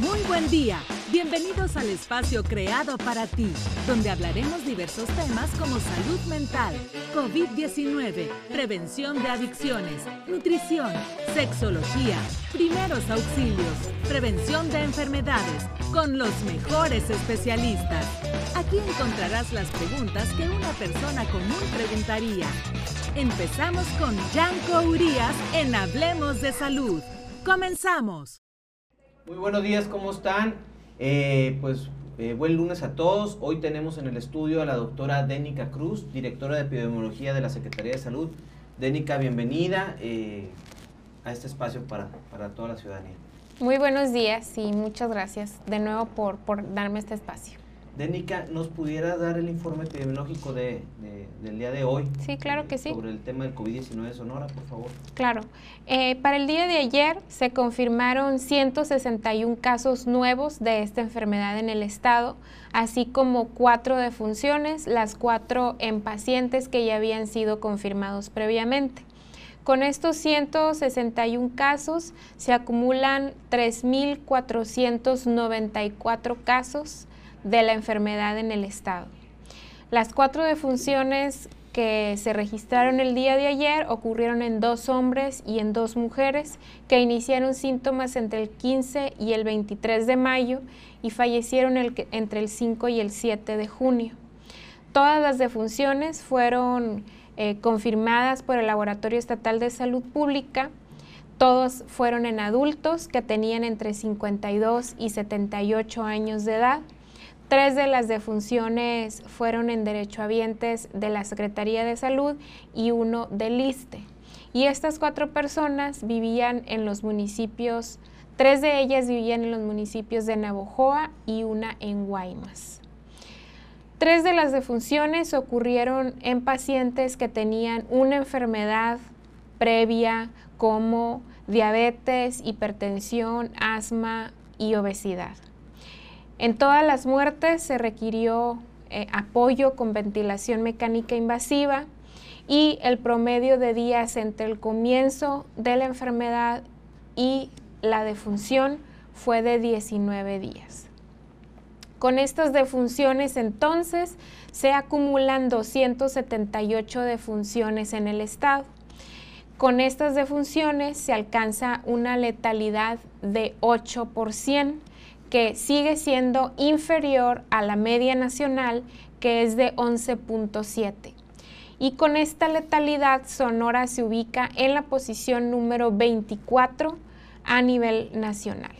Muy buen día. Bienvenidos al espacio creado para ti, donde hablaremos diversos temas como salud mental, COVID-19, prevención de adicciones, nutrición, sexología, primeros auxilios, prevención de enfermedades, con los mejores especialistas. Aquí encontrarás las preguntas que una persona común preguntaría. Empezamos con Yanko Urias en Hablemos de Salud. Comenzamos. Muy buenos días, ¿cómo están? Eh, pues eh, buen lunes a todos. Hoy tenemos en el estudio a la doctora Dénica Cruz, directora de epidemiología de la Secretaría de Salud. Dénica, bienvenida eh, a este espacio para, para, toda la ciudadanía. Muy buenos días y muchas gracias de nuevo por, por darme este espacio. Dénica, ¿nos pudiera dar el informe epidemiológico de, del día de hoy? Sí, claro que sí. Sobre el tema del COVID-19 de Sonora, por favor. Claro. Eh, para el día de ayer se confirmaron 161 casos nuevos de esta enfermedad en el estado, así como cuatro defunciones, las cuatro en pacientes que ya habían sido confirmados previamente. Con estos 161 casos se acumulan 3.494 casos de la enfermedad en el estado. Las cuatro defunciones que se registraron el día de ayer ocurrieron en dos hombres y en dos mujeres que iniciaron síntomas entre el 15 y el 23 de mayo y fallecieron entre el 5 y el 7 de junio. Todas las defunciones fueron eh, confirmadas por el Laboratorio Estatal de Salud Pública. Todos fueron en adultos que tenían entre 52 y 78 años de edad. Tres de las defunciones fueron en derechohabientes de la Secretaría de Salud y uno del ISTE. Y estas cuatro personas vivían en los municipios, tres de ellas vivían en los municipios de Navojoa y una en Guaymas. Tres de las defunciones ocurrieron en pacientes que tenían una enfermedad previa como diabetes, hipertensión, asma y obesidad. En todas las muertes se requirió eh, apoyo con ventilación mecánica invasiva y el promedio de días entre el comienzo de la enfermedad y la defunción fue de 19 días. Con estas defunciones entonces se acumulan 278 defunciones en el estado. Con estas defunciones se alcanza una letalidad de 8%, que sigue siendo inferior a la media nacional, que es de 11.7. Y con esta letalidad, Sonora se ubica en la posición número 24 a nivel nacional.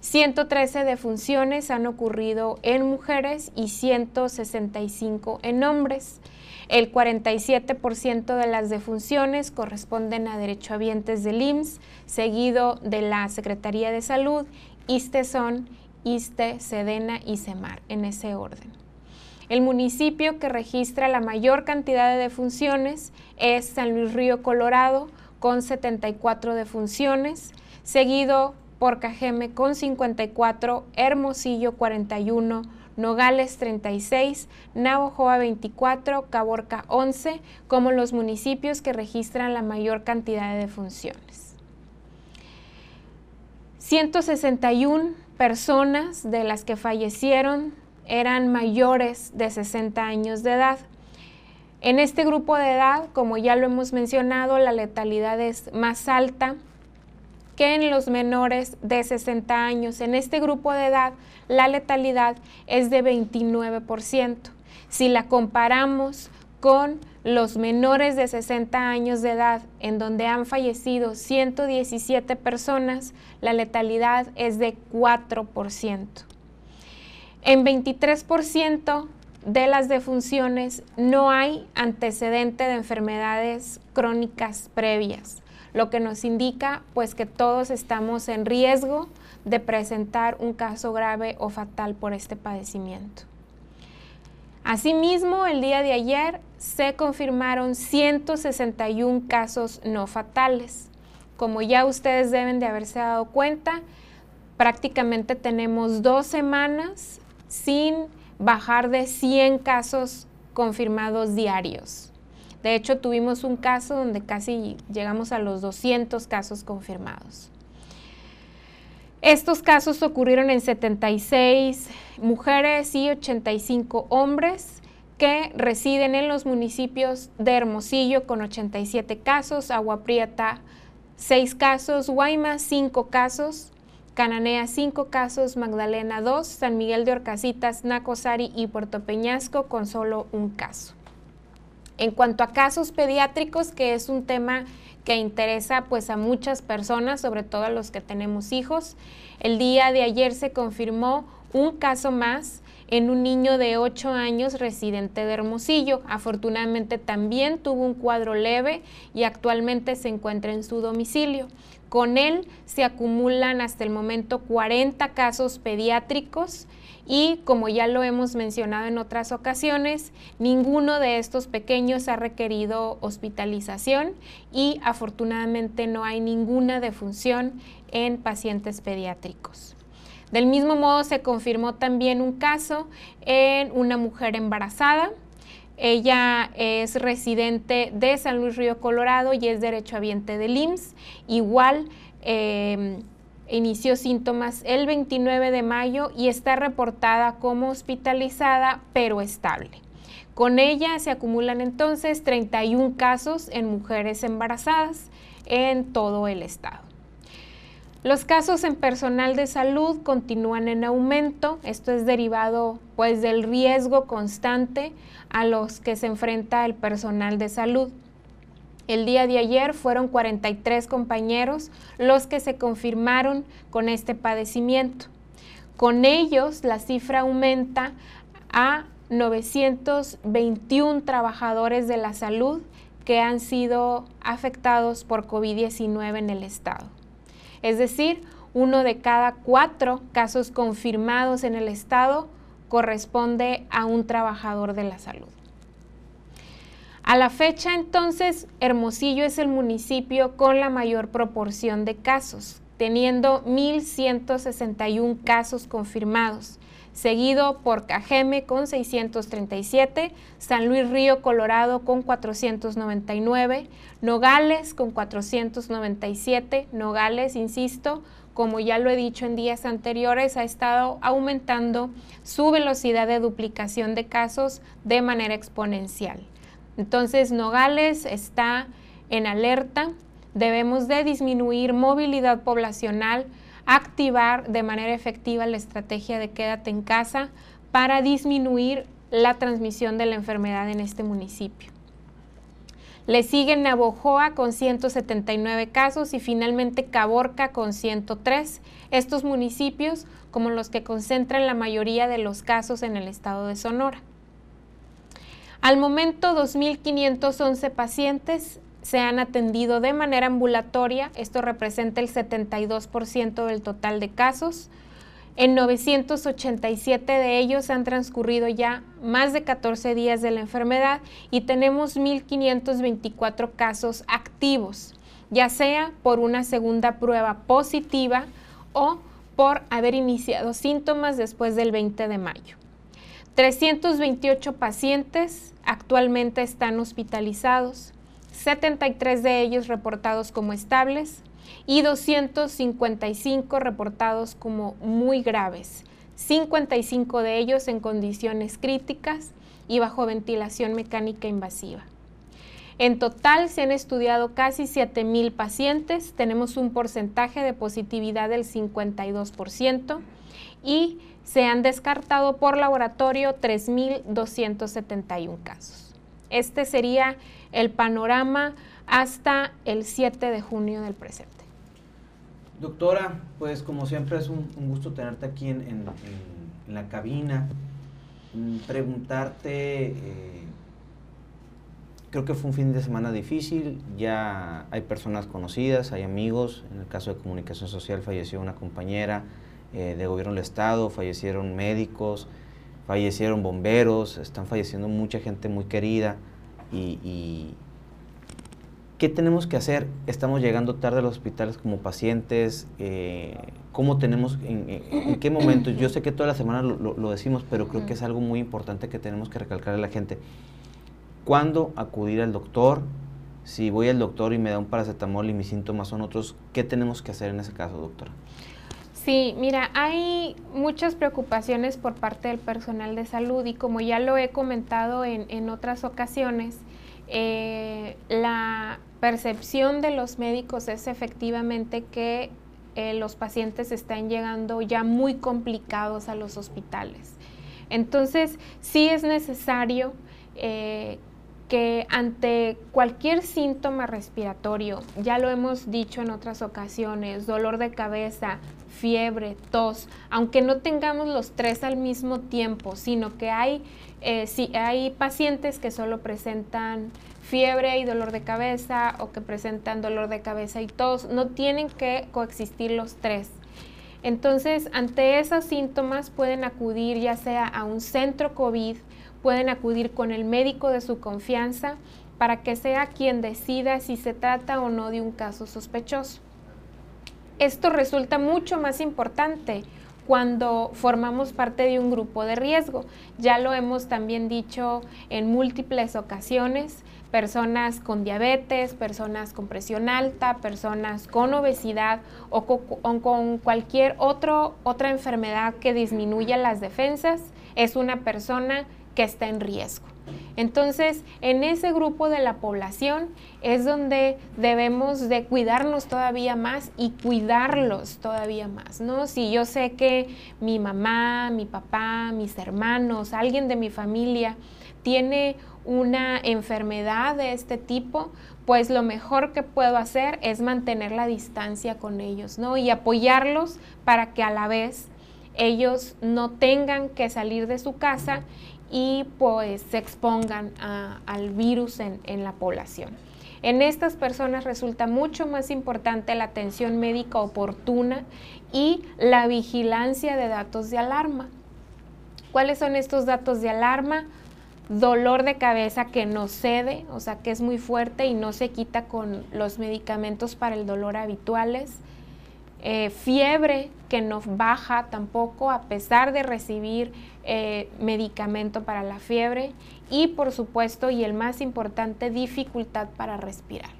113 defunciones han ocurrido en mujeres y 165 en hombres. El 47% de las defunciones corresponden a derechohabientes del IMSS, seguido de la Secretaría de Salud ISTE son ISTE, SEDENA y SEMAR, en ese orden. El municipio que registra la mayor cantidad de defunciones es San Luis Río Colorado, con 74 defunciones, seguido por Cajeme con 54, Hermosillo 41, Nogales 36, Navojoa 24, Caborca 11, como los municipios que registran la mayor cantidad de defunciones. 161 personas de las que fallecieron eran mayores de 60 años de edad. En este grupo de edad, como ya lo hemos mencionado, la letalidad es más alta que en los menores de 60 años. En este grupo de edad, la letalidad es de 29%. Si la comparamos con los menores de 60 años de edad, en donde han fallecido 117 personas, la letalidad es de 4%. En 23% de las defunciones no hay antecedente de enfermedades crónicas previas, lo que nos indica pues que todos estamos en riesgo de presentar un caso grave o fatal por este padecimiento. Asimismo, el día de ayer se confirmaron 161 casos no fatales. Como ya ustedes deben de haberse dado cuenta, prácticamente tenemos dos semanas sin bajar de 100 casos confirmados diarios. De hecho, tuvimos un caso donde casi llegamos a los 200 casos confirmados. Estos casos ocurrieron en 76 mujeres y 85 hombres que residen en los municipios de Hermosillo con 87 casos, Agua Prieta 6 casos, Guaymas 5 casos, Cananea 5 casos, Magdalena 2, San Miguel de Orcasitas, Nacosari y Puerto Peñasco con solo un caso. En cuanto a casos pediátricos, que es un tema que interesa pues a muchas personas, sobre todo a los que tenemos hijos, el día de ayer se confirmó un caso más en un niño de 8 años residente de Hermosillo. Afortunadamente también tuvo un cuadro leve y actualmente se encuentra en su domicilio. Con él se acumulan hasta el momento 40 casos pediátricos y como ya lo hemos mencionado en otras ocasiones, ninguno de estos pequeños ha requerido hospitalización y afortunadamente no hay ninguna defunción en pacientes pediátricos. Del mismo modo se confirmó también un caso en una mujer embarazada. Ella es residente de San Luis Río Colorado y es derechohabiente del IMSS. Igual em, inició síntomas el 29 de mayo y está reportada como hospitalizada pero estable. Con ella se acumulan entonces 31 casos en mujeres embarazadas en todo el estado. Los casos en personal de salud continúan en aumento. Esto es derivado pues del riesgo constante a los que se enfrenta el personal de salud. El día de ayer fueron 43 compañeros los que se confirmaron con este padecimiento. Con ellos la cifra aumenta a 921 trabajadores de la salud que han sido afectados por COVID-19 en el estado es decir, uno de cada cuatro casos confirmados en el Estado corresponde a un trabajador de la salud. A la fecha, entonces, Hermosillo es el municipio con la mayor proporción de casos, teniendo 1.161 casos confirmados, seguido por Cajeme con 637, San Luis Río Colorado con 499, Nogales con 497, Nogales, insisto, como ya lo he dicho en días anteriores, ha estado aumentando su velocidad de duplicación de casos de manera exponencial. Entonces, Nogales está en alerta, debemos de disminuir movilidad poblacional, activar de manera efectiva la estrategia de quédate en casa para disminuir la transmisión de la enfermedad en este municipio. Le siguen Navojoa con 179 casos y finalmente Caborca con 103. Estos municipios como los que concentran la mayoría de los casos en el estado de Sonora. Al momento, 2.511 pacientes se han atendido de manera ambulatoria, esto representa el 72% del total de casos. En 987 de ellos han transcurrido ya más de 14 días de la enfermedad y tenemos 1.524 casos activos, ya sea por una segunda prueba positiva o por haber iniciado síntomas después del 20 de mayo. 328 pacientes actualmente están hospitalizados, 73 de ellos reportados como estables y 255 reportados como muy graves, 55 de ellos en condiciones críticas y bajo ventilación mecánica invasiva. En total se han estudiado casi 7.000 pacientes, tenemos un porcentaje de positividad del 52% y se han descartado por laboratorio 3.271 casos. Este sería el panorama hasta el 7 de junio del presente. Doctora, pues como siempre es un, gusto tenerte aquí en, la cabina. Mm, preguntarte, eh, creo que fue un fin de semana difícil, ya hay personas conocidas, hay amigos, en el caso de comunicación social falleció una compañera eh, de gobierno del Estado, fallecieron médicos, fallecieron bomberos, están falleciendo mucha gente muy querida y, ¿qué tenemos que hacer? Estamos llegando tarde a los hospitales como pacientes, eh, ¿cómo tenemos, en, qué momento? Yo sé que toda la semana lo, decimos, pero creo que es algo muy importante que tenemos que recalcar a la gente. ¿Cuándo acudir al doctor? Si voy al doctor y me da un paracetamol y mis síntomas son otros, ¿qué tenemos que hacer en ese caso, doctora? Sí, mira, hay muchas preocupaciones por parte del personal de salud y como ya lo he comentado en, otras ocasiones, eh, la percepción de los médicos es efectivamente que eh, los pacientes están llegando ya muy complicados a los hospitales. Entonces, sí es necesario eh, que ante cualquier síntoma respiratorio, ya lo hemos dicho en otras ocasiones, dolor de cabeza, fiebre, tos, aunque no tengamos los tres al mismo tiempo, sino que hay, eh, si hay pacientes que solo presentan fiebre y dolor de cabeza o que presentan dolor de cabeza y tos, no tienen que coexistir los tres. Entonces, ante esos síntomas pueden acudir ya sea a un centro COVID, pueden acudir con el médico de su confianza para que sea quien decida si se trata o no de un caso sospechoso. Esto resulta mucho más importante cuando formamos parte de un grupo de riesgo. Ya lo hemos también dicho en múltiples ocasiones, personas con diabetes, personas con presión alta, personas con obesidad o con, cualquier otro, otra enfermedad que disminuya las defensas, es una persona que está en riesgo. Entonces, en ese grupo de la población es donde debemos de cuidarnos todavía más y cuidarlos todavía más, ¿no? Si yo sé que mi mamá, mi papá, mis hermanos, alguien de mi familia tiene una enfermedad de este tipo, pues lo mejor que puedo hacer es mantener la distancia con ellos, ¿no? Y apoyarlos para que a la vez ellos no tengan que salir de su casa y pues se expongan al virus en, en la población. En estas personas resulta mucho más importante la atención médica oportuna y la vigilancia de datos de alarma. ¿Cuáles son estos datos de alarma? Dolor de cabeza que no cede, o sea que es muy fuerte y no se quita con los medicamentos para el dolor habituales eh, fiebre que no baja tampoco a pesar de recibir eh, medicamento para la fiebre y por supuesto y el más importante dificultad para respirar.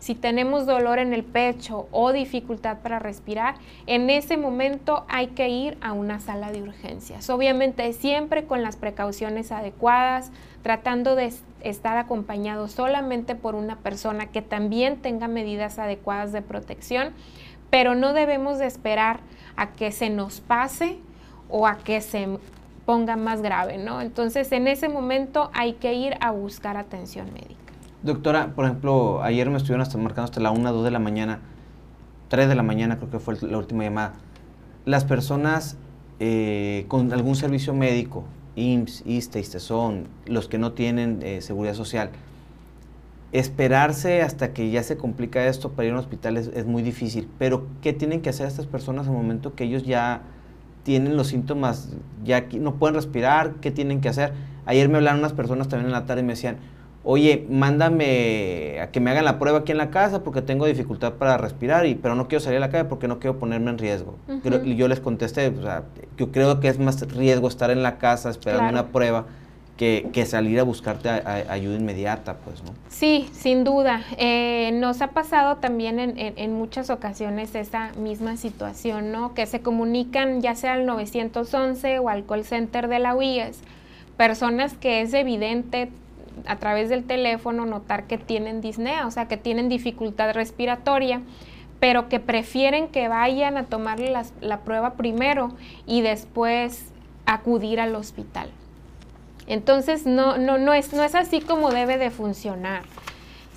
Si tenemos dolor en el pecho o dificultad para respirar, en ese momento hay que ir a una sala de urgencias. Obviamente siempre con las precauciones adecuadas, tratando de estar acompañado solamente por una persona que también tenga medidas adecuadas de protección pero no debemos de esperar a que se nos pase o a que se ponga más grave, ¿no? Entonces, en ese momento hay que ir a buscar atención médica. Doctora, por ejemplo, ayer me estuvieron hasta marcando hasta la 1, 2 de la mañana, 3 de la mañana creo que fue la última llamada. Las personas eh, con algún servicio médico, IMSS, ISTE, ISTESON, los que no tienen eh, seguridad social, esperarse hasta que ya se complica esto para ir a un hospital es, muy difícil. Pero, ¿qué tienen que hacer estas personas al momento que ellos ya tienen los síntomas, ya no pueden respirar? ¿Qué tienen que hacer? Ayer me hablaron unas personas también en la tarde y me decían, oye, mándame a que me hagan la prueba aquí en la casa porque tengo dificultad para respirar, y, pero no quiero salir a la calle porque no quiero ponerme en riesgo. Y yo les contesté, o sea, yo creo que es más riesgo estar en la casa esperando una prueba que, salir a buscarte ayuda inmediata, pues, ¿no? Sí, sin duda. Eh, nos ha pasado también en, muchas ocasiones esa misma situación, ¿no? Que se comunican ya sea al 911 o al call center de la UIES, personas que es evidente a través del teléfono notar que tienen disnea, o sea, que tienen dificultad respiratoria, pero que prefieren que vayan a tomarle la prueba primero y después acudir al hospital. Entonces, no, no, no, es, no es así como debe de funcionar.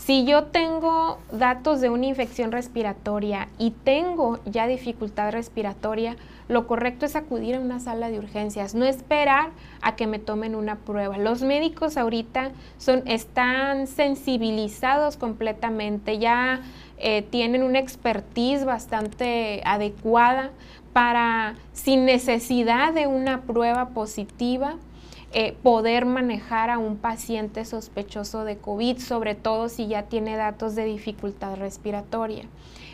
Si yo tengo datos de una infección respiratoria y tengo ya dificultad respiratoria, lo correcto es acudir a una sala de urgencias, no esperar a que me tomen una prueba. Los médicos ahorita son, están sensibilizados completamente, ya eh, tienen una expertise bastante adecuada para, sin necesidad de una prueba positiva, eh, poder manejar a un paciente sospechoso de COVID, sobre todo si ya tiene datos de dificultad respiratoria.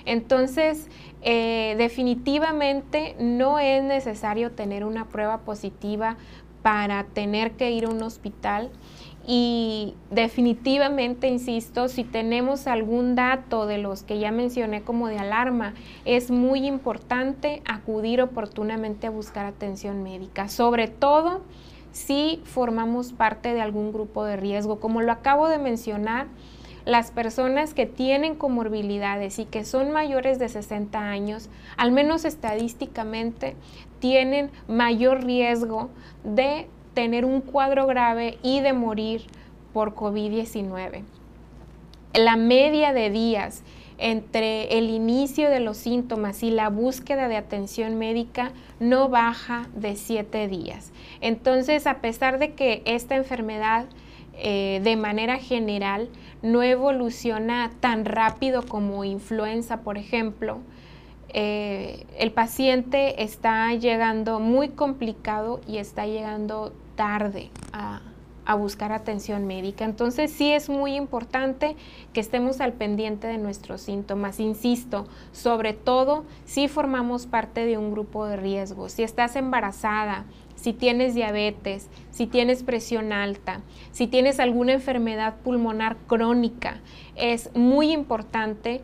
Entonces, eh, definitivamente no es necesario tener una prueba positiva para tener que ir a un hospital y definitivamente, insisto, si tenemos algún dato de los que ya mencioné como de alarma, es muy importante acudir oportunamente a buscar atención médica, sobre todo si formamos parte de algún grupo de riesgo. Como lo acabo de mencionar, las personas que tienen comorbilidades y que son mayores de 60 años, al menos estadísticamente, tienen mayor riesgo de tener un cuadro grave y de morir por COVID-19. La media de días entre el inicio de los síntomas y la búsqueda de atención médica no baja de siete días. Entonces, a pesar de que esta enfermedad eh, de manera general no evoluciona tan rápido como influenza, por ejemplo, eh, el paciente está llegando muy complicado y está llegando tarde a, buscar atención médica. Entonces sí es muy importante que estemos al pendiente de nuestros síntomas. Insisto, sobre todo si formamos parte de un grupo de riesgo, si estás embarazada, si tienes diabetes, si tienes presión alta, si tienes alguna enfermedad pulmonar crónica, es muy importante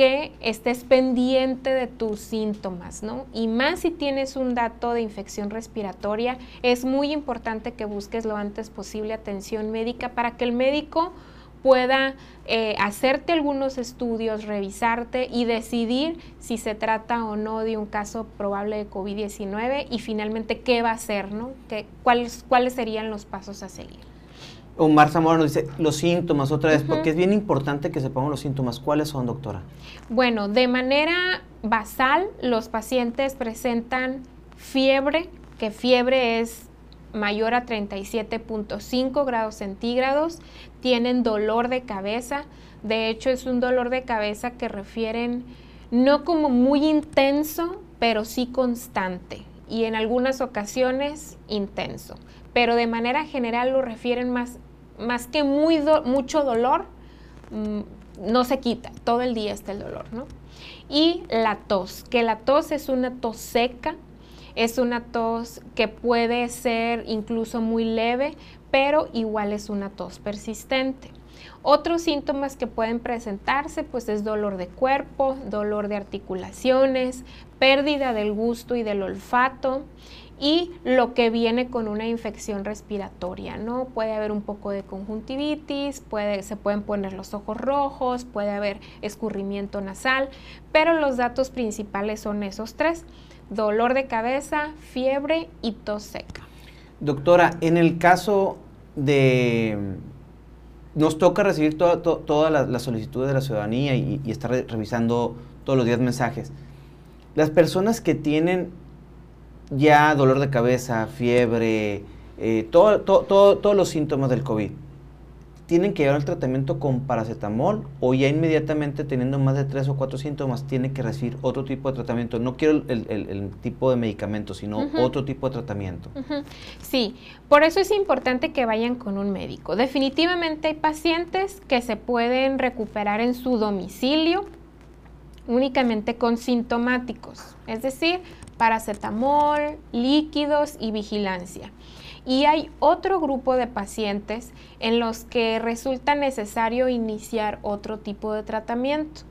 que estés pendiente de tus síntomas, ¿no? Y más si tienes un dato de infección respiratoria, es muy importante que busques lo antes posible atención médica para que el médico pueda eh, hacerte algunos estudios, revisarte y decidir si se trata o no de un caso probable de COVID-19 y finalmente qué va a hacer, ¿no? cuáles, ¿Cuáles serían los pasos a seguir? Omar Zamora nos dice los síntomas otra vez, porque es bien importante que sepamos los síntomas. ¿Cuáles son, doctora? Bueno, de manera basal, los pacientes presentan fiebre, que fiebre es mayor a 37.5 grados centígrados, tienen dolor de cabeza, de hecho es un dolor de cabeza que refieren no como muy intenso, pero sí constante y en algunas ocasiones intenso pero de manera general lo refieren más, más que muy mucho dolor, mm, no se quita, todo el día está el dolor, ¿no? Y la tos, que la tos es una tos seca, es una tos que puede ser incluso muy leve, pero igual es una tos persistente. Otros síntomas que pueden presentarse pues es dolor de cuerpo, dolor de articulaciones, pérdida del gusto y del olfato y lo que viene con una infección respiratoria, ¿no? Puede haber un poco de conjuntivitis, puede, se pueden poner los ojos rojos, puede haber escurrimiento nasal, pero los datos principales son esos tres, dolor de cabeza, fiebre y tos seca. Doctora, en el caso de... Nos toca recibir todas las solicitudes de la ciudadanía y, y estar revisando todos los días mensajes. Las personas que tienen ya dolor de cabeza, fiebre, eh, todo, todos los síntomas del COVID, ¿tienen que llevar el tratamiento con paracetamol o ya inmediatamente teniendo más de tres o cuatro síntomas tiene que recibir otro tipo de tratamiento? No quiero el, tipo de medicamento, sino otro tipo de tratamiento. Sí, por eso es importante que vayan con un médico. Definitivamente hay pacientes que se pueden recuperar en su domicilio únicamente con sintomáticos, es decir, paracetamol, líquidos y vigilancia. Y hay otro grupo de pacientes en los que resulta necesario iniciar otro tipo de tratamiento.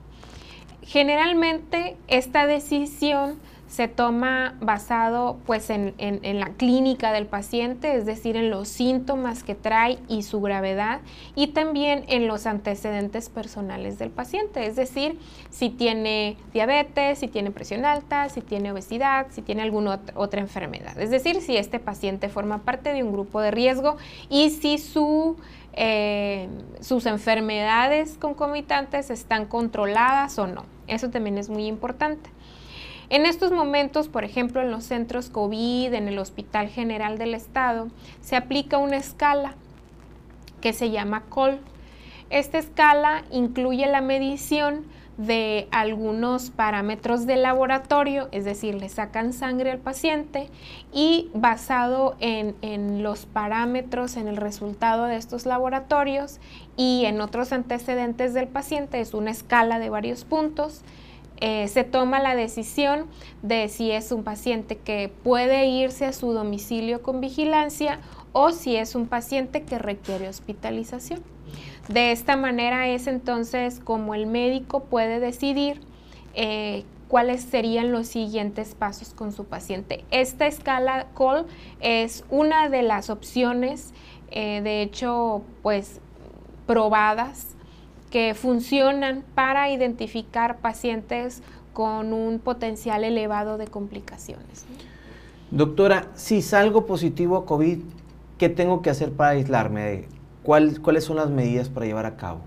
Generalmente esta decisión se toma basado pues en, la clínica del paciente, es decir, en los síntomas que trae y su gravedad y también en los antecedentes personales del paciente, es decir, si tiene diabetes, si tiene presión alta, si tiene obesidad, si tiene alguna otra enfermedad, es decir, si este paciente forma parte de un grupo de riesgo y si su eh, sus enfermedades concomitantes están controladas o no. Eso también es muy importante. En estos momentos, por ejemplo, en los centros COVID, en el Hospital General del Estado, se aplica una escala que se llama COL. Esta escala incluye la medición de algunos parámetros de laboratorio, es decir, le sacan sangre al paciente y basado en, en, los parámetros, en el resultado de estos laboratorios y en otros antecedentes del paciente, es una escala de varios puntos, eh, se toma la decisión de si es un paciente que puede irse a su domicilio con vigilancia o si es un paciente que requiere hospitalización. De esta manera es entonces como el médico puede decidir eh, cuáles serían los siguientes pasos con su paciente. Esta escala COL es una de las opciones, eh, de hecho, pues probadas que funcionan para identificar pacientes con un potencial elevado de complicaciones. Doctora, si salgo positivo a COVID, ¿qué tengo que hacer para aislarme? ¿Cuáles son las medidas para llevar a cabo?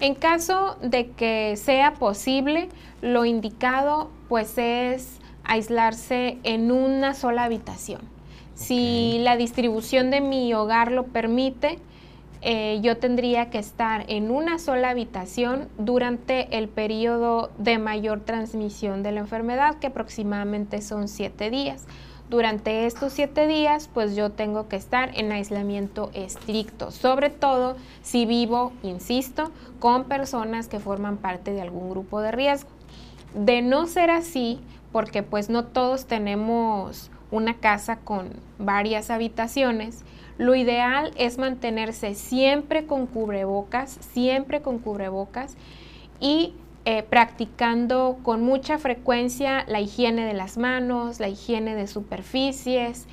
En caso de que sea posible, lo indicado pues es aislarse en una sola habitación. Si la distribución de mi hogar lo permite, eh, yo tendría que estar en una sola habitación durante el periodo de mayor transmisión de la enfermedad, que aproximadamente son siete días. Durante estos siete días, pues yo tengo que estar en aislamiento estricto, sobre todo si vivo, insisto, con personas que forman parte de algún grupo de riesgo. De no ser así, porque pues no todos tenemos una casa con varias habitaciones, lo ideal es mantenerse siempre con cubrebocas, siempre con cubrebocas y eh, practicando con mucha frecuencia la higiene de las manos, la higiene de superficies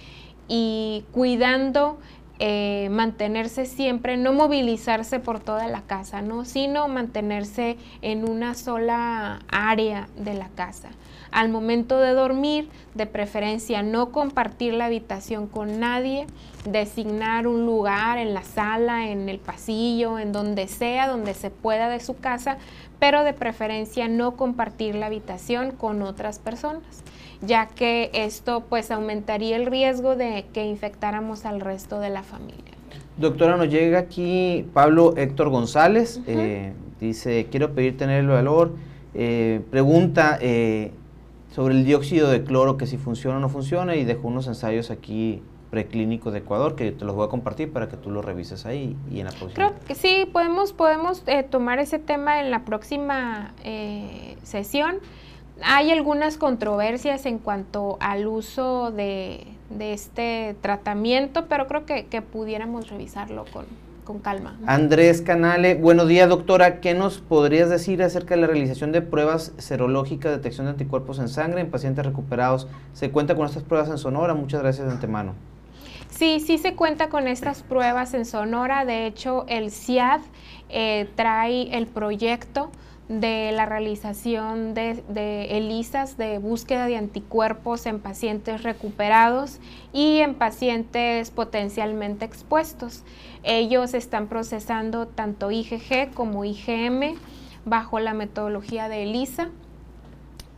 y cuidando eh, mantenerse siempre, no movilizarse por toda la casa, ¿no? sino mantenerse en una sola área de la casa. Al momento de dormir, de preferencia no compartir la habitación con nadie, designar un lugar en la sala, en el pasillo, en donde sea, donde se pueda de su casa, pero de preferencia no compartir la habitación con otras personas, ya que esto pues aumentaría el riesgo de que infectáramos al resto de la familia. Doctora, nos llega aquí Pablo Héctor González, eh, dice, quiero pedir tener el valor, eh, pregunta eh, sobre el dióxido de cloro, que si funciona o no funciona, y dejó unos ensayos aquí preclínico de Ecuador, que te los voy a compartir para que tú lo revises ahí y en la próxima. Creo que sí, podemos, podemos eh, tomar ese tema en la próxima eh, sesión. Hay algunas controversias en cuanto al uso de, este tratamiento, pero creo que, que pudiéramos revisarlo con, con calma. Andrés Canale, buenos días doctora, ¿qué nos podrías decir acerca de la realización de pruebas serológicas de detección de anticuerpos en sangre en pacientes recuperados? ¿Se cuenta con estas pruebas en Sonora? Muchas gracias de antemano. Sí, sí se cuenta con estas pruebas en Sonora. De hecho, el CIAD eh, trae el proyecto de la realización de, de, ELISAs de búsqueda de anticuerpos en pacientes recuperados y en pacientes potencialmente expuestos. Ellos están procesando tanto IgG como IgM bajo la metodología de ELISA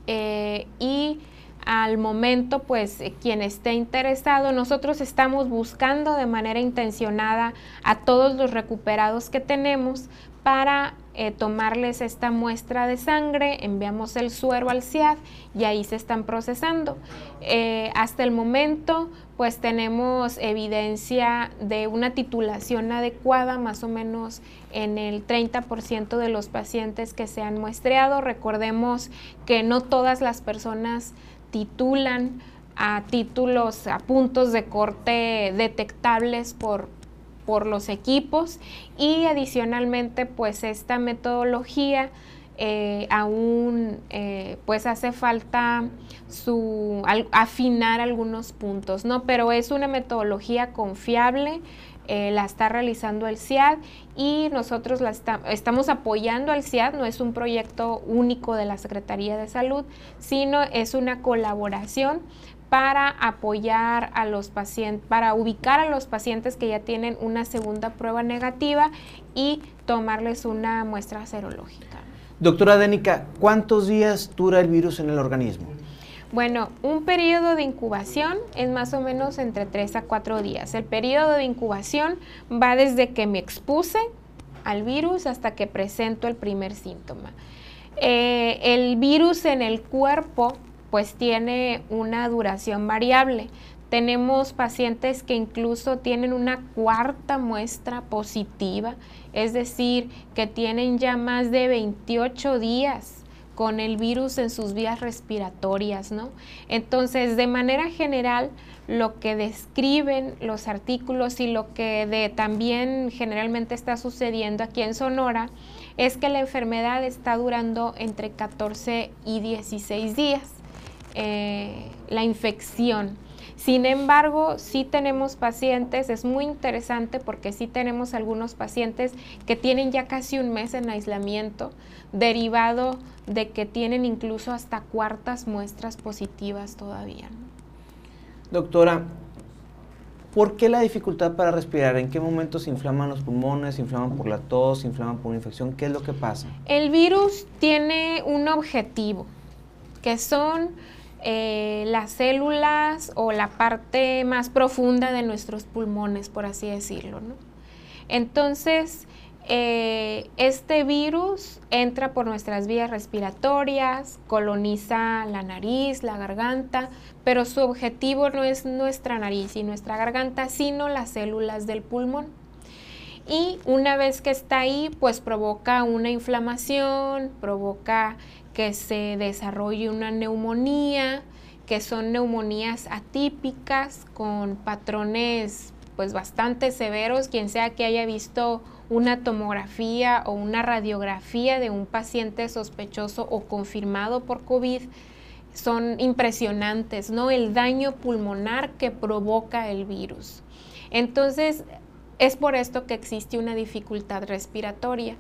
eh, y al momento, pues eh, quien esté interesado, nosotros estamos buscando de manera intencionada a todos los recuperados que tenemos para eh, tomarles esta muestra de sangre, enviamos el suero al CIAD y ahí se están procesando. Eh, hasta el momento, pues tenemos evidencia de una titulación adecuada, más o menos en el 30% de los pacientes que se han muestreado. Recordemos que no todas las personas titulan a títulos, a puntos de corte detectables por, por los equipos y adicionalmente pues esta metodología eh, aún eh, pues hace falta su afinar algunos puntos, ¿no? Pero es una metodología confiable, eh, la está realizando el CIAD y nosotros la estamos apoyando al CIAD, no es un proyecto único de la Secretaría de Salud, sino es una colaboración para apoyar a los pacientes, para ubicar a los pacientes que ya tienen una segunda prueba negativa y tomarles una muestra serológica. Doctora Dénica, ¿cuántos días dura el virus en el organismo? Bueno, un periodo de incubación es más o menos entre 3 a 4 días. El periodo de incubación va desde que me expuse al virus hasta que presento el primer síntoma. Eh, el virus en el cuerpo pues tiene una duración variable. Tenemos pacientes que incluso tienen una cuarta muestra positiva, es decir, que tienen ya más de 28 días con el virus en sus vías respiratorias, ¿no? Entonces, de manera general, lo que describen los artículos y lo que también generalmente está sucediendo aquí en Sonora es que la enfermedad está durando entre 14 y 16 días, eh, la infección. Sin embargo, sí tenemos pacientes, es muy interesante porque sí tenemos algunos pacientes que tienen ya casi un mes en aislamiento, derivado de que tienen incluso hasta cuartas muestras positivas todavía. Doctora, ¿por qué la dificultad para respirar? ¿En qué momento se inflaman los pulmones, se inflaman por la tos, se inflaman por una infección? ¿Qué es lo que pasa? El virus tiene un objetivo, que son eh, las células o la parte más profunda de nuestros pulmones, por así decirlo. Entonces, eh, este virus entra por nuestras vías respiratorias, coloniza la nariz, la garganta, pero su objetivo no es nuestra nariz y nuestra garganta, sino las células del pulmón. Y una vez que está ahí, pues provoca una inflamación, provoca que se desarrolle una neumonía, que son neumonías atípicas con patrones pues bastante severos, quien sea que haya visto una tomografía o una radiografía de un paciente sospechoso o confirmado por COVID, son impresionantes, ¿no? El daño pulmonar que provoca el virus. Entonces, es por esto que existe una dificultad respiratoria.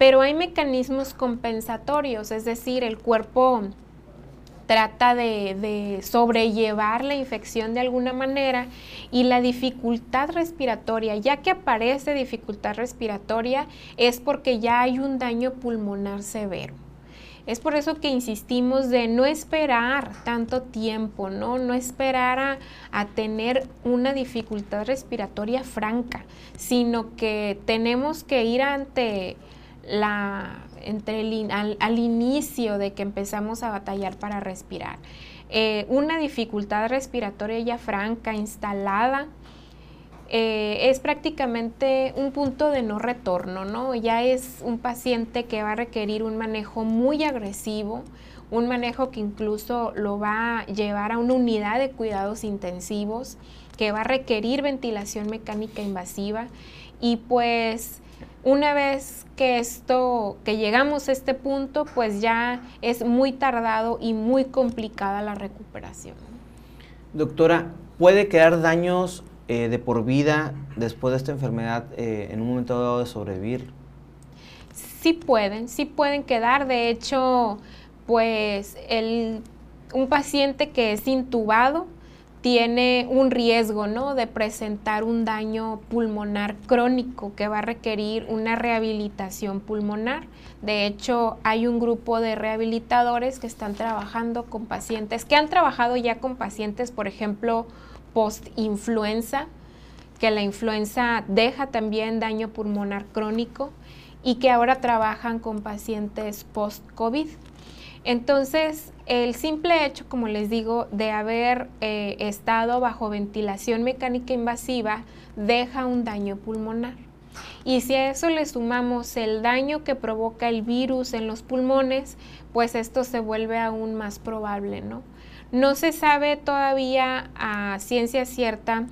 Pero hay mecanismos compensatorios, es decir, el cuerpo trata de, sobrellevar la infección de alguna manera y la dificultad respiratoria, ya que aparece dificultad respiratoria, es porque ya hay un daño pulmonar severo. Es por eso que insistimos de no esperar tanto tiempo, no, no esperar a, tener una dificultad respiratoria franca, sino que tenemos que ir ante la, entre al, inicio de que empezamos a batallar para respirar. Eh, una dificultad respiratoria ya franca, instalada, eh, es prácticamente un punto de no retorno, ¿no? Ya es un paciente que va a requerir un manejo muy agresivo, un manejo que incluso lo va a llevar a una unidad de cuidados intensivos, que va a requerir ventilación mecánica invasiva y pues una vez que esto, que llegamos a este punto, pues ya es muy tardado y muy complicada la recuperación. Doctora, ¿puede quedar daños eh, de por vida después de esta enfermedad eh, en un momento dado de sobrevivir? Sí pueden, sí pueden quedar. De hecho, pues el, un paciente que es intubado tiene un riesgo ¿no? de presentar un daño pulmonar crónico que va a requerir una rehabilitación pulmonar. De hecho, hay un grupo de rehabilitadores que están trabajando con pacientes, que han trabajado ya con pacientes, por ejemplo, post-influenza, que la influenza deja también daño pulmonar crónico y que ahora trabajan con pacientes post-COVID. Entonces, el simple hecho, como les digo, de haber eh, estado bajo ventilación mecánica invasiva deja un daño pulmonar. Y si a eso le sumamos el daño que provoca el virus en los pulmones, pues esto se vuelve aún más probable, ¿no? No se sabe todavía a ciencia cierta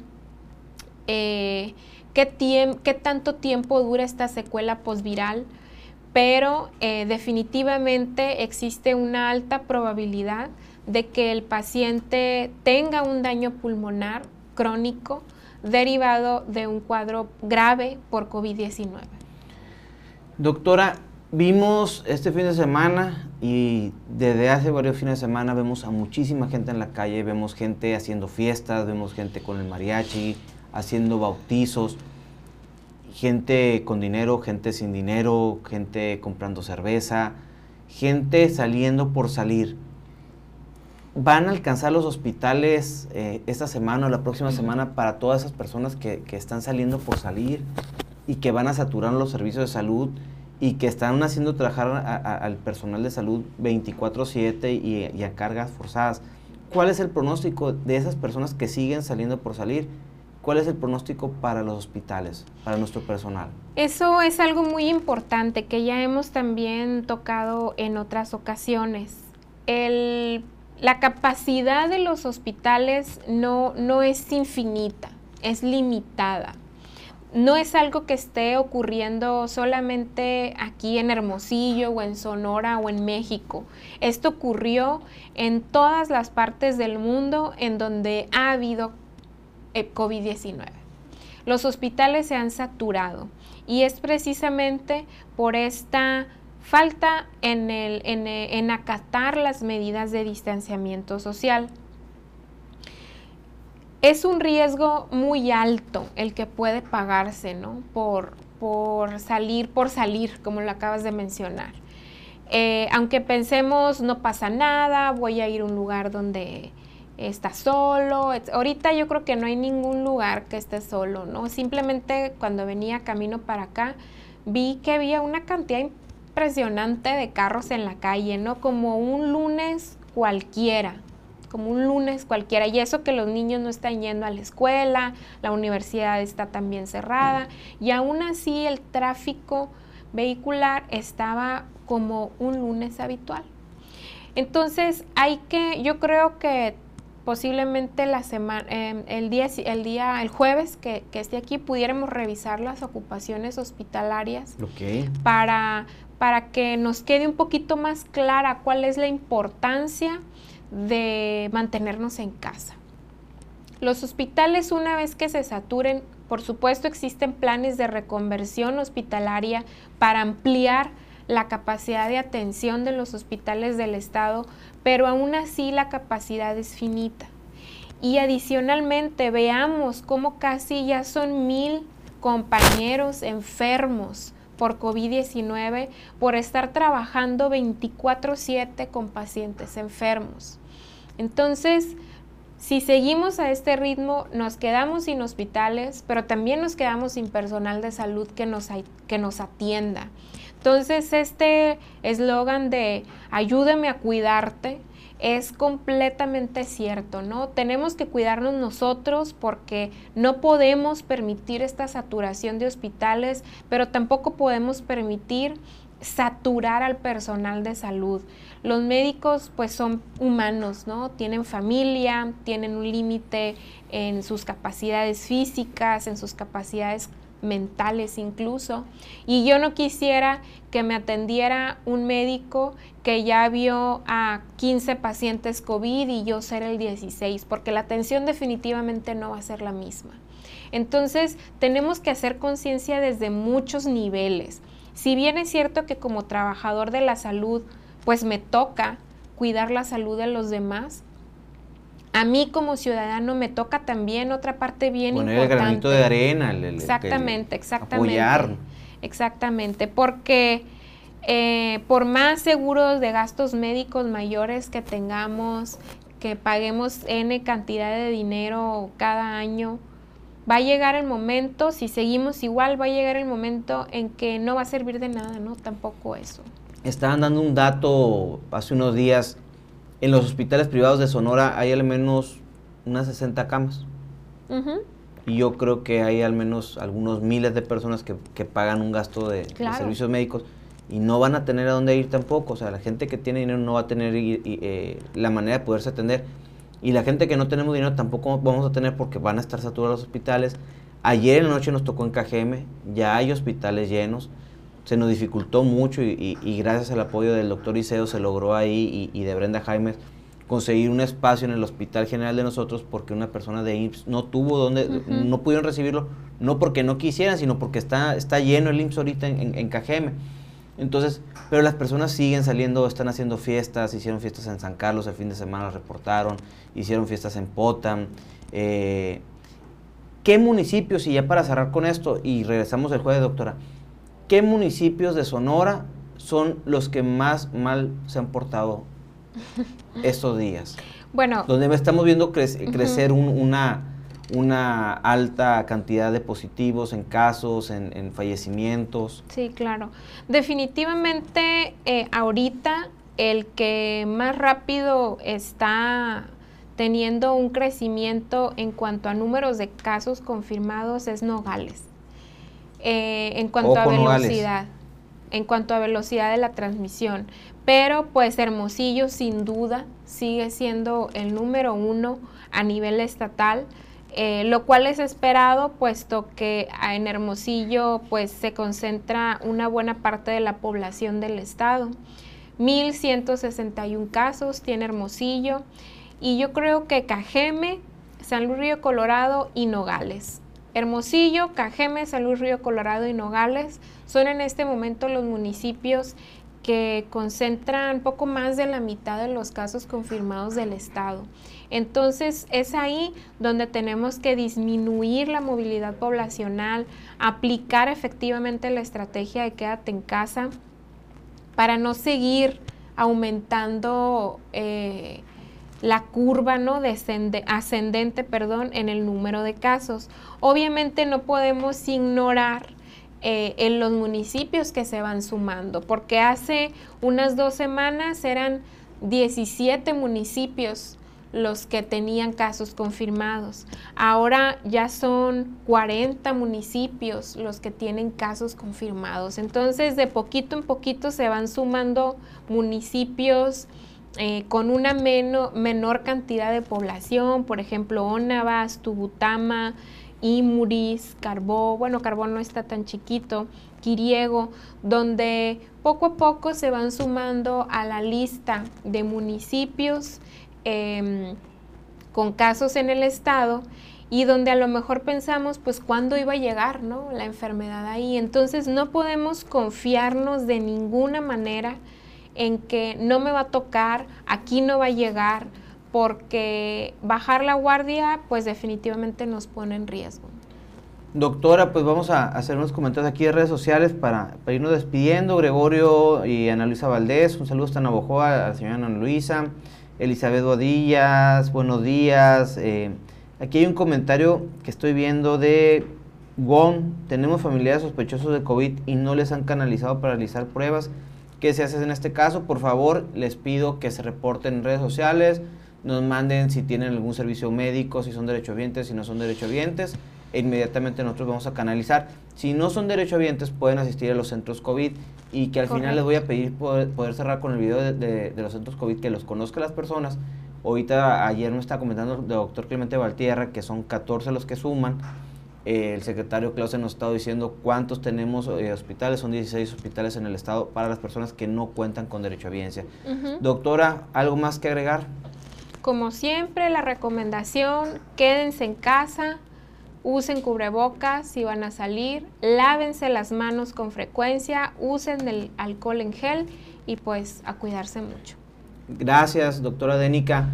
eh, qué, tanto tiempo dura esta secuela posviral, pero eh, definitivamente existe una alta probabilidad de que el paciente tenga un daño pulmonar crónico derivado de un cuadro grave por COVID-19. Doctora, Vimos este fin de semana y desde hace varios fines de semana vemos a muchísima gente en la calle, vemos gente haciendo fiestas, vemos gente con el mariachi, haciendo bautizos, gente con dinero, gente sin dinero, gente comprando cerveza, gente saliendo por salir. ¿Van a alcanzar los hospitales eh, esta semana o la próxima semana para todas esas personas que, que están saliendo por salir y que van a saturar los servicios de salud? y que están haciendo trabajar al personal de salud 24/7 y, a cargas forzadas. ¿Cuál es el pronóstico de esas personas que siguen saliendo por salir? ¿Cuál es el pronóstico para los hospitales, para nuestro personal? Eso es algo muy importante que ya hemos también tocado en otras ocasiones. la capacidad de los hospitales no, no es infinita, es limitada no es algo que esté ocurriendo solamente aquí en Hermosillo o en Sonora o en México. Esto ocurrió en todas las partes del mundo en donde ha habido COVID-19. Los hospitales se han saturado y es precisamente por esta falta en, el, en, en acatar las medidas de distanciamiento social es un riesgo muy alto el que puede pagarse, ¿no? Por, por salir, por salir, como lo acabas de mencionar. Eh, aunque pensemos, no pasa nada, voy a ir a un lugar donde está solo. Ahorita yo creo que no hay ningún lugar que esté solo, ¿no? Simplemente cuando venía camino para acá, vi que había una cantidad impresionante de carros en la calle, ¿no? Como un lunes cualquiera como un lunes cualquiera. Y eso que los niños no están yendo a la escuela, la universidad está también cerrada. Y aún así el tráfico vehicular estaba como un lunes habitual. Entonces hay que, yo creo que posiblemente la semana, em, el, día, el día, el jueves que, esté aquí, pudiéramos revisar las ocupaciones hospitalarias para, para que nos quede un poquito más clara cuál es la importancia de mantenernos en casa. Los hospitales una vez que se saturen, por supuesto existen planes de reconversión hospitalaria para ampliar la capacidad de atención de los hospitales del Estado, pero aún así la capacidad es finita. Y adicionalmente veamos cómo casi ya son mil compañeros enfermos por COVID-19 por estar trabajando 24/7 con pacientes enfermos. Entonces, si seguimos a este ritmo, nos quedamos sin hospitales, pero también nos quedamos sin personal de salud que nos, que nos atienda. Entonces, este eslogan de ayúdame a cuidarte, es completamente cierto, ¿no? Tenemos que cuidarnos nosotros porque no podemos permitir esta saturación de hospitales, pero tampoco podemos permitir saturar al personal de salud. Los médicos pues son humanos, ¿no? Tienen familia, tienen un límite en sus capacidades físicas, en sus capacidades mentales incluso. Y yo no quisiera que me atendiera un médico que ya vio a 15 pacientes COVID y yo ser el 16, porque la atención definitivamente no va a ser la misma. Entonces, tenemos que hacer conciencia desde muchos niveles. Si bien es cierto que como trabajador de la salud, pues me toca cuidar la salud de los demás, a mí como ciudadano me toca también otra parte bien Poner importante. el granito de arena. El, exactamente, exactamente. Apoyar. Exactamente, porque eh, por más seguros de gastos médicos mayores que tengamos, que paguemos N cantidad de dinero cada año, va a llegar el momento, si seguimos igual, va a llegar el momento en que no va a servir de nada, ¿no? Tampoco eso. Estaban dando un dato hace unos días en los hospitales privados de Sonora hay al menos unas 60 camas. Y yo creo que hay al menos algunos miles de personas que, pagan un gasto de, servicios médicos y no van a tener a dónde ir tampoco. O sea, la gente que tiene dinero no va a tener eh, la manera de poderse atender. Y la gente que no tenemos dinero tampoco vamos a tener porque van a estar saturados los hospitales. Ayer en la noche nos tocó en KGM, ya hay hospitales llenos se nos dificultó mucho y, gracias al apoyo del doctor Iseo se logró ahí y, de Brenda Jaime conseguir un espacio en el Hospital General de nosotros porque una persona de IMSS no tuvo donde, no pudieron recibirlo, no porque no quisieran, sino porque está, está lleno el IMSS ahorita en, en, KGM. Entonces, pero las personas siguen saliendo, están haciendo fiestas, hicieron fiestas en San Carlos el fin de semana, reportaron, hicieron fiestas en Potam. Eh, ¿Qué municipios, y ya para cerrar con esto, y regresamos el jueves, doctora, ¿Qué municipios de Sonora son los que más mal se han portado estos días? Bueno. Donde estamos viendo crecer una, una alta cantidad de positivos en casos, en, fallecimientos. Sí, claro. Definitivamente eh, ahorita el que más rápido está teniendo un crecimiento en cuanto a números de casos confirmados es Nogales. Eh, en cuanto a velocidad, en cuanto a velocidad de la transmisión. Pero pues Hermosillo sin duda sigue siendo el número uno a nivel estatal. Eh, lo cual es esperado puesto que en Hermosillo pues se concentra una buena parte de la población del estado. 1.161 casos tiene Hermosillo y yo creo que Cajeme, San Luis Río Colorado y Nogales. Hermosillo, Cajeme, San Luis Río Colorado y Nogales son en este momento los municipios que concentran poco más de la mitad de los casos confirmados del estado. Entonces es ahí donde tenemos que disminuir la movilidad poblacional, aplicar efectivamente la estrategia de quédate en casa para no seguir aumentando eh, la curva ¿no? ascendente perdón, en el número de casos. Obviamente no podemos ignorar eh, en los municipios que se van sumando, porque hace unas dos semanas eran 17 municipios los que tenían casos confirmados. Ahora ya son 40 municipios los que tienen casos confirmados. Entonces, de poquito en poquito se van sumando municipios eh, con una menor cantidad de población, por ejemplo, Onavas, Tubutama, Imuris, Carbó, bueno, Carbó no está tan chiquito, Quiriego, donde poco a poco se van sumando a la lista de municipios Em, con casos en el estado y donde a lo mejor pensamos, pues, cuándo iba a llegar, ¿no? La enfermedad ahí. Entonces, no podemos confiarnos de ninguna manera en que no me va a tocar, aquí no va a llegar, porque bajar la guardia, pues, definitivamente nos pone en riesgo. Doctora, pues vamos a hacer unos comentarios aquí en redes sociales para, irnos despidiendo. Gregorio y Ana Luisa Valdés, un saludo hasta Navojoa, a la señora Ana Luisa. Elizabeth Bodillas, buenos días. Eh, aquí hay un comentario que estoy viendo de GON. Tenemos familiares sospechosos de COVID y no les han canalizado para realizar pruebas. ¿Qué se hace en este caso? Por favor, les pido que se reporten en redes sociales, nos manden si tienen algún servicio médico, si son derechohabientes, si no son derechohabientes. E inmediatamente nosotros vamos a canalizar. Si no son derechohabientes, pueden asistir a los centros COVID y que al final les voy a pedir poder, cerrar con el video de, los centros COVID, que los conozca las personas. Ahorita, ayer me está comentando el doctor Clemente Valtierra que son 14 los que suman. Eh, el secretario Clausen nos ha estado diciendo cuántos tenemos eh, hospitales, son 16 hospitales en el estado para las personas que no cuentan con derecho a biencia. Doctora, ¿algo más que agregar? Como siempre, la recomendación, quédense en casa, usen cubrebocas si van a salir, lávense las manos con frecuencia, usen el alcohol en gel y pues a cuidarse mucho. Gracias, doctora Denica.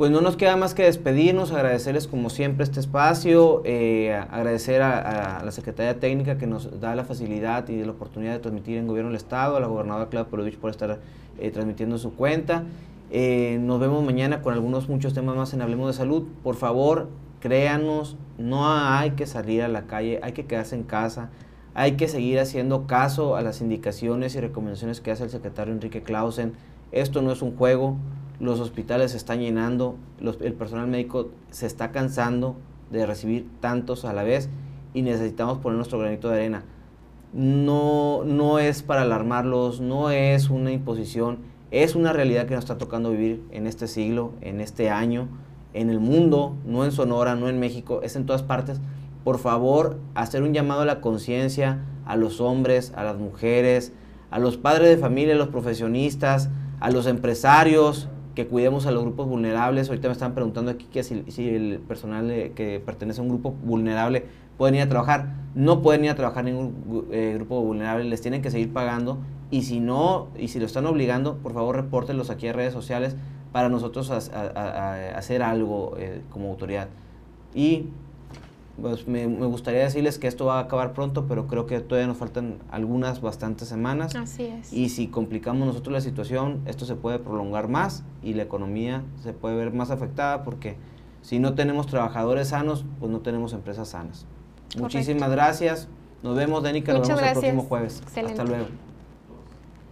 Pues no nos queda más que despedirnos, agradecerles como siempre este espacio, eh, agradecer a, la Secretaría Técnica que nos da la facilidad y la oportunidad de transmitir en Gobierno del Estado, a la gobernadora Claudia Polovich por estar eh, transmitiendo su cuenta. Eh, nos vemos mañana con algunos muchos temas más en Hablemos de Salud. Por favor, créanos, no hay que salir a la calle, hay que quedarse en casa, hay que seguir haciendo caso a las indicaciones y recomendaciones que hace el secretario Enrique Clausen. Esto no es un juego, los hospitales se están llenando, el personal médico se está cansando de recibir tantos a la vez y necesitamos poner nuestro granito de arena. No, no es para alarmarlos, no es una imposición, es una realidad que nos está tocando vivir en este siglo, en este año en el mundo, no en Sonora, no en México, es en todas partes. Por favor, hacer un llamado a la conciencia a los hombres, a las mujeres, a los padres de familia, a los profesionistas, a los empresarios, que cuidemos a los grupos vulnerables. Ahorita me están preguntando aquí que si, el personal que pertenece a un grupo vulnerable pueden ir a trabajar. No pueden ir a trabajar ningún eh, grupo vulnerable, les tienen que seguir pagando. Y si no, y si lo están obligando, por favor repórtenlos aquí en redes sociales para nosotros hacer algo eh, como autoridad. Y pues me, gustaría decirles que esto va a acabar pronto, pero creo que todavía nos faltan algunas bastantes semanas. Así es. Y si complicamos nosotros la situación, esto se puede prolongar más y la economía se puede ver más afectada porque si no tenemos trabajadores sanos, pues no tenemos empresas sanas. Muchísimas gracias. Nos vemos, Denica. Nos vemos el próximo jueves. Hasta luego.